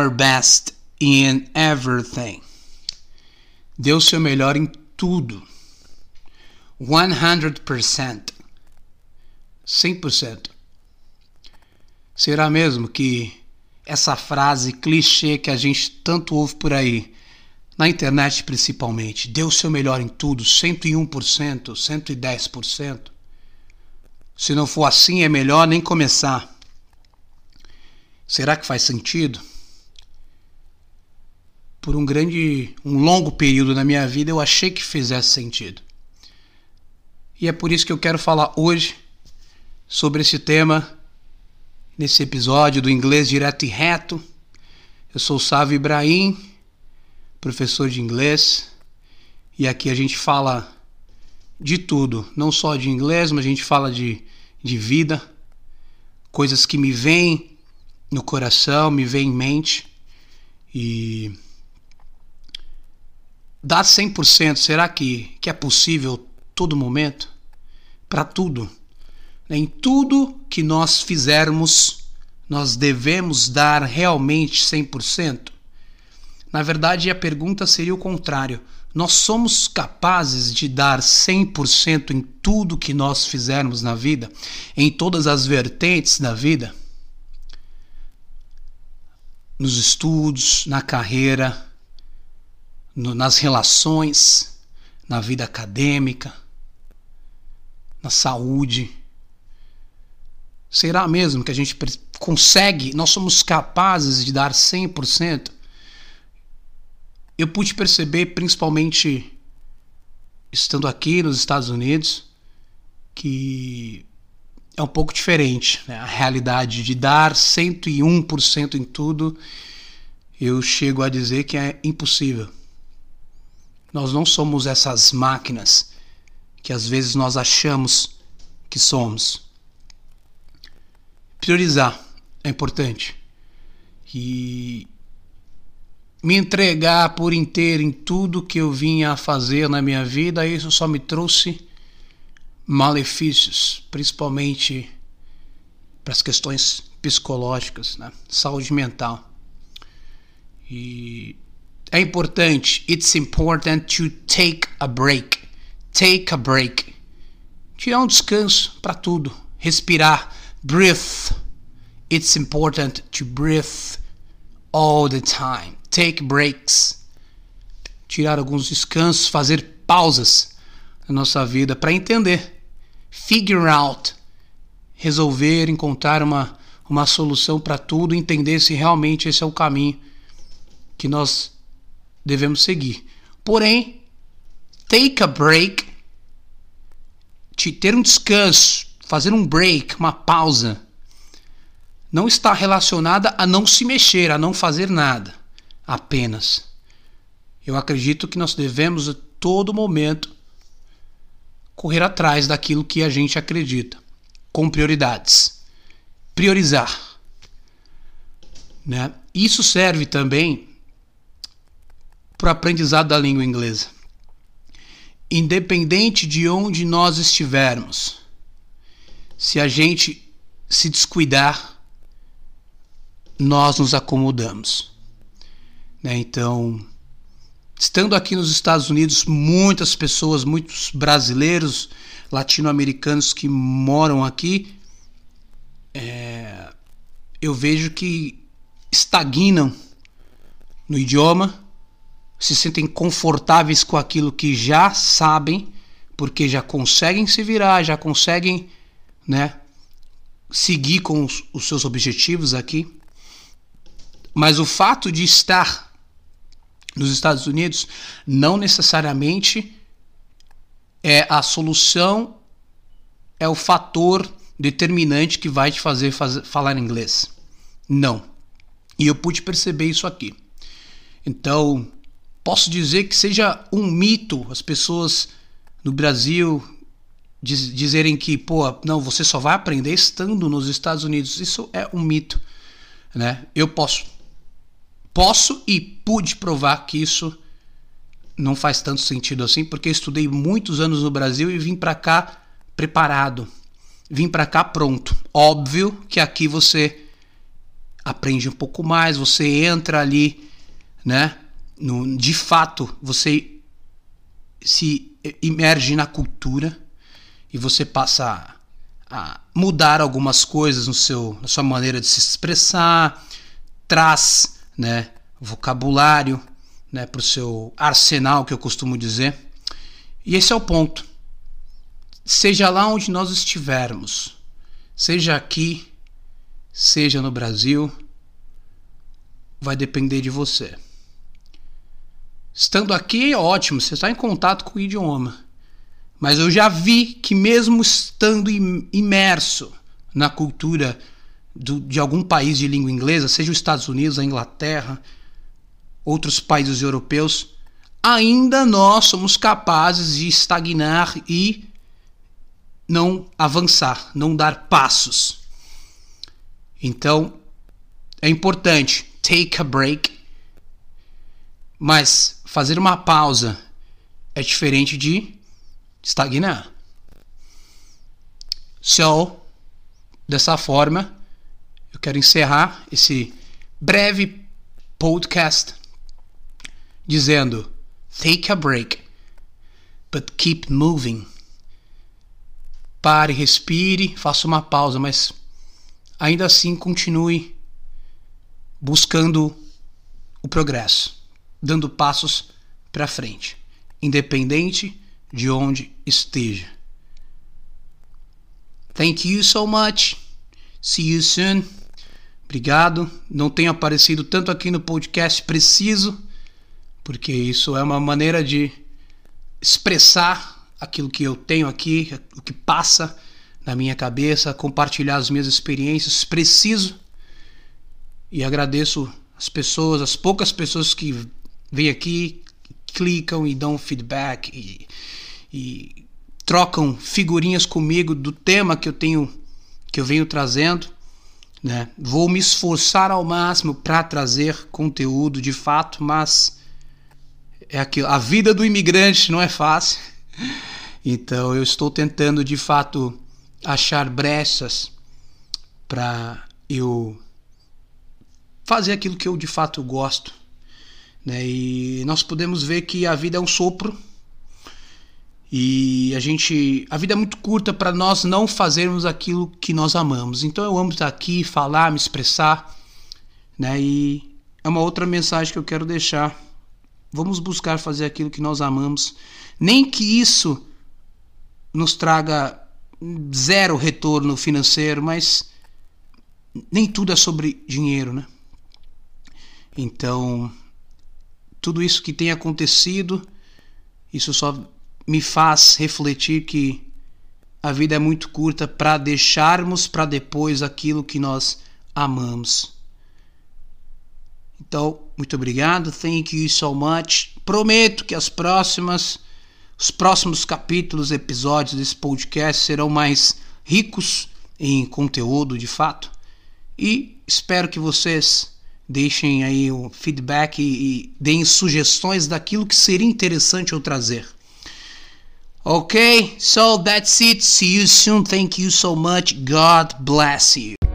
your best in everything. Dê o seu melhor em tudo. 100%. 100%. Será mesmo que essa frase clichê que a gente tanto ouve por aí, na internet principalmente, dê o seu melhor em tudo, 101%, 110%? Se não for assim, é melhor nem começar. Será que faz sentido? Por um grande, um longo período na minha vida eu achei que fizesse sentido. E é por isso que eu quero falar hoje sobre esse tema nesse episódio do Inglês Direto e Reto. Eu sou o Sávio Ibrahim, professor de inglês, e aqui a gente fala de tudo, não só de inglês, mas a gente fala de, de vida, coisas que me vêm no coração, me vêm em mente e dar 100%, será que, que é possível todo momento? Para tudo. Em tudo que nós fizermos, nós devemos dar realmente 100%? Na verdade, a pergunta seria o contrário. Nós somos capazes de dar 100% em tudo que nós fizermos na vida, em todas as vertentes da vida? Nos estudos, na carreira, no, nas relações, na vida acadêmica, na saúde. Será mesmo que a gente consegue, nós somos capazes de dar 100%? Eu pude perceber, principalmente estando aqui nos Estados Unidos, que é um pouco diferente. Né? A realidade de dar 101% em tudo, eu chego a dizer que é impossível. Nós não somos essas máquinas que às vezes nós achamos que somos. Priorizar é importante. E me entregar por inteiro em tudo que eu vinha a fazer na minha vida, isso só me trouxe malefícios, principalmente para as questões psicológicas, né? saúde mental. E é importante. It's important to take a break. Take a break. Tirar um descanso para tudo. Respirar. Breathe. It's important to breathe all the time. Take breaks. Tirar alguns descansos, fazer pausas na nossa vida para entender. Figure out. Resolver, encontrar uma, uma solução para tudo, entender se realmente esse é o caminho que nós devemos seguir. Porém, take a break, ter um descanso, fazer um break, uma pausa, não está relacionada a não se mexer, a não fazer nada, apenas. Eu acredito que nós devemos a todo momento correr atrás daquilo que a gente acredita, com prioridades. Priorizar. Né? Isso serve também para o aprendizado da língua inglesa. Independente de onde nós estivermos, se a gente se descuidar, nós nos acomodamos. Né? Então, estando aqui nos Estados Unidos, muitas pessoas, muitos brasileiros, latino-americanos que moram aqui, é, eu vejo que estagnam no idioma se sentem confortáveis com aquilo que já sabem, porque já conseguem se virar, já conseguem, né, seguir com os, os seus objetivos aqui. Mas o fato de estar nos Estados Unidos não necessariamente é a solução, é o fator determinante que vai te fazer, fazer falar inglês. Não. E eu pude perceber isso aqui. Então, posso dizer que seja um mito as pessoas no Brasil diz, dizerem que, pô, não, você só vai aprender estando nos Estados Unidos. Isso é um mito, né? Eu posso posso e pude provar que isso não faz tanto sentido assim, porque estudei muitos anos no Brasil e vim para cá preparado. Vim para cá pronto. Óbvio que aqui você aprende um pouco mais, você entra ali, né? No, de fato, você se imerge na cultura e você passa a, mudar algumas coisas no seu, na sua maneira de se expressar, traz, né, vocabulário, né, para o seu arsenal, que eu costumo dizer. E esse é o ponto. Seja lá onde nós estivermos, seja aqui, seja no Brasil, vai depender de você. Estando aqui é ótimo, você está em contato com o idioma. Mas eu já vi que, mesmo estando imerso na cultura do, de algum país de língua inglesa, seja os Estados Unidos, a Inglaterra, outros países europeus, ainda nós somos capazes de estagnar e não avançar, não dar passos. Então, é importante take a break, mas fazer uma pausa é diferente de estagnar. So, dessa forma, eu quero encerrar esse breve podcast dizendo: take a break, but keep moving. Pare, respire, faça uma pausa, mas ainda assim continue buscando o progresso dando passos para frente, independente de onde esteja. Thank you so much. See you soon. Obrigado. Não tenho aparecido tanto aqui no podcast, preciso, porque isso é uma maneira de expressar aquilo que eu tenho aqui, o que passa na minha cabeça, compartilhar as minhas experiências. Preciso e agradeço as pessoas, as poucas pessoas que vêm aqui, clicam e dão feedback e, e trocam figurinhas comigo do tema que eu tenho que eu venho trazendo, né? Vou me esforçar ao máximo para trazer conteúdo de fato, mas é aquilo, a vida do imigrante não é fácil. Então eu estou tentando de fato achar brechas para eu fazer aquilo que eu de fato gosto né? E nós podemos ver que a vida é um sopro e a gente, a vida é muito curta para nós não fazermos aquilo que nós amamos. Então eu amo estar aqui, falar, me expressar, né? E é uma outra mensagem que eu quero deixar. Vamos buscar fazer aquilo que nós amamos, nem que isso nos traga zero retorno financeiro, mas nem tudo é sobre dinheiro, né? Então, tudo isso que tem acontecido, isso só me faz refletir que a vida é muito curta para deixarmos para depois aquilo que nós amamos. Então, muito obrigado. Thank you so much. Prometo que as próximas os próximos capítulos, episódios desse podcast serão mais ricos em conteúdo de fato. E espero que vocês Deixem aí o feedback e, e deem sugestões daquilo que seria interessante eu trazer. Okay, so that's it. See you soon. Thank you so much. God bless you.